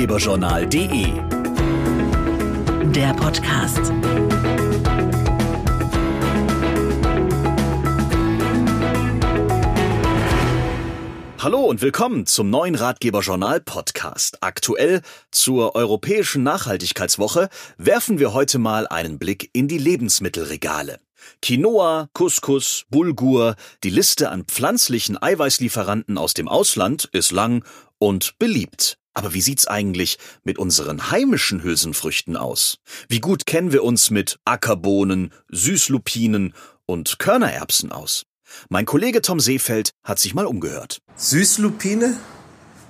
Ratgeberjournal.de. Der Podcast. Hallo und willkommen zum neuen Ratgeberjournal Podcast. Aktuell zur Europäischen Nachhaltigkeitswoche werfen wir heute mal einen Blick in die Lebensmittelregale. Quinoa, Couscous, Bulgur, die Liste an pflanzlichen Eiweißlieferanten aus dem Ausland ist lang und beliebt. Aber wie sieht's eigentlich mit unseren heimischen Hülsenfrüchten aus? Wie gut kennen wir uns mit Ackerbohnen, Süßlupinen und Körnererbsen aus? Mein Kollege Tom Seefeld hat sich mal umgehört. Süßlupine?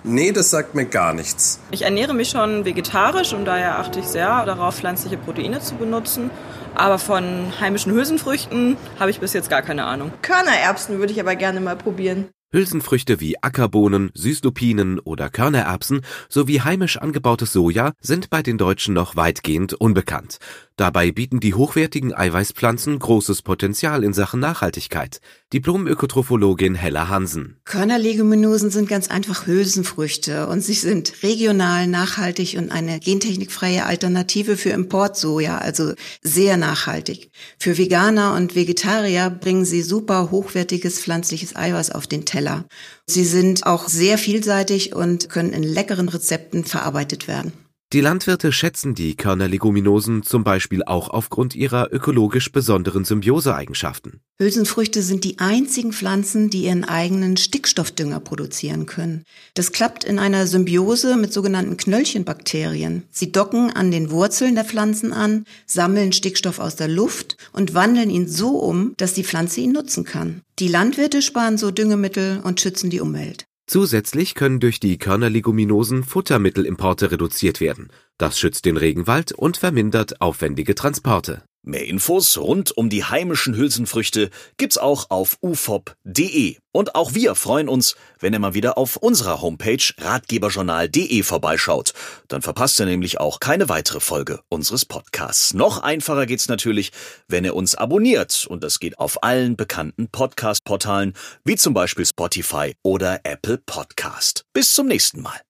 Nee, das sagt mir gar nichts. Ich ernähre mich schon vegetarisch und daher achte ich sehr darauf, pflanzliche Proteine zu benutzen. Aber von heimischen Hülsenfrüchten habe ich bis jetzt gar keine Ahnung. Körnererbsen würde ich aber gerne mal probieren. Hülsenfrüchte wie Ackerbohnen, Süßlupinen oder Körnererbsen sowie heimisch angebautes Soja sind bei den Deutschen noch weitgehend unbekannt. Dabei bieten die hochwertigen Eiweißpflanzen großes Potenzial in Sachen Nachhaltigkeit. Diplom-Ökotrophologin Hella Hansen. Körnerleguminosen sind ganz einfach Hülsenfrüchte und sie sind regional, nachhaltig und eine gentechnikfreie Alternative für Importsoja, also sehr nachhaltig. Für Veganer und Vegetarier bringen sie super hochwertiges pflanzliches Eiweiß auf den Teller. Sie sind auch sehr vielseitig und können in leckeren Rezepten verarbeitet werden. Die Landwirte schätzen die Körnerleguminosen zum Beispiel auch aufgrund ihrer ökologisch besonderen Symbioseeigenschaften. Hülsenfrüchte sind die einzigen Pflanzen, die ihren eigenen Stickstoffdünger produzieren können. Das klappt in einer Symbiose mit sogenannten Knöllchenbakterien. Sie docken an den Wurzeln der Pflanzen an, sammeln Stickstoff aus der Luft und wandeln ihn so um, dass die Pflanze ihn nutzen kann. Die Landwirte sparen so Düngemittel und schützen die Umwelt. Zusätzlich können durch die Körnerleguminosen Futtermittelimporte reduziert werden. Das schützt den Regenwald und vermindert aufwendige Transporte. Mehr Infos rund um die heimischen Hülsenfrüchte gibt's auch auf ufop.de. Und auch wir freuen uns, wenn ihr mal wieder auf unserer Homepage ratgeberjournal.de vorbeischaut. Dann verpasst ihr nämlich auch keine weitere Folge unseres Podcasts. Noch einfacher geht's natürlich, wenn ihr uns abonniert. Und das geht auf allen bekannten Podcast-Portalen, wie zum Beispiel Spotify oder Apple Podcast. Bis zum nächsten Mal.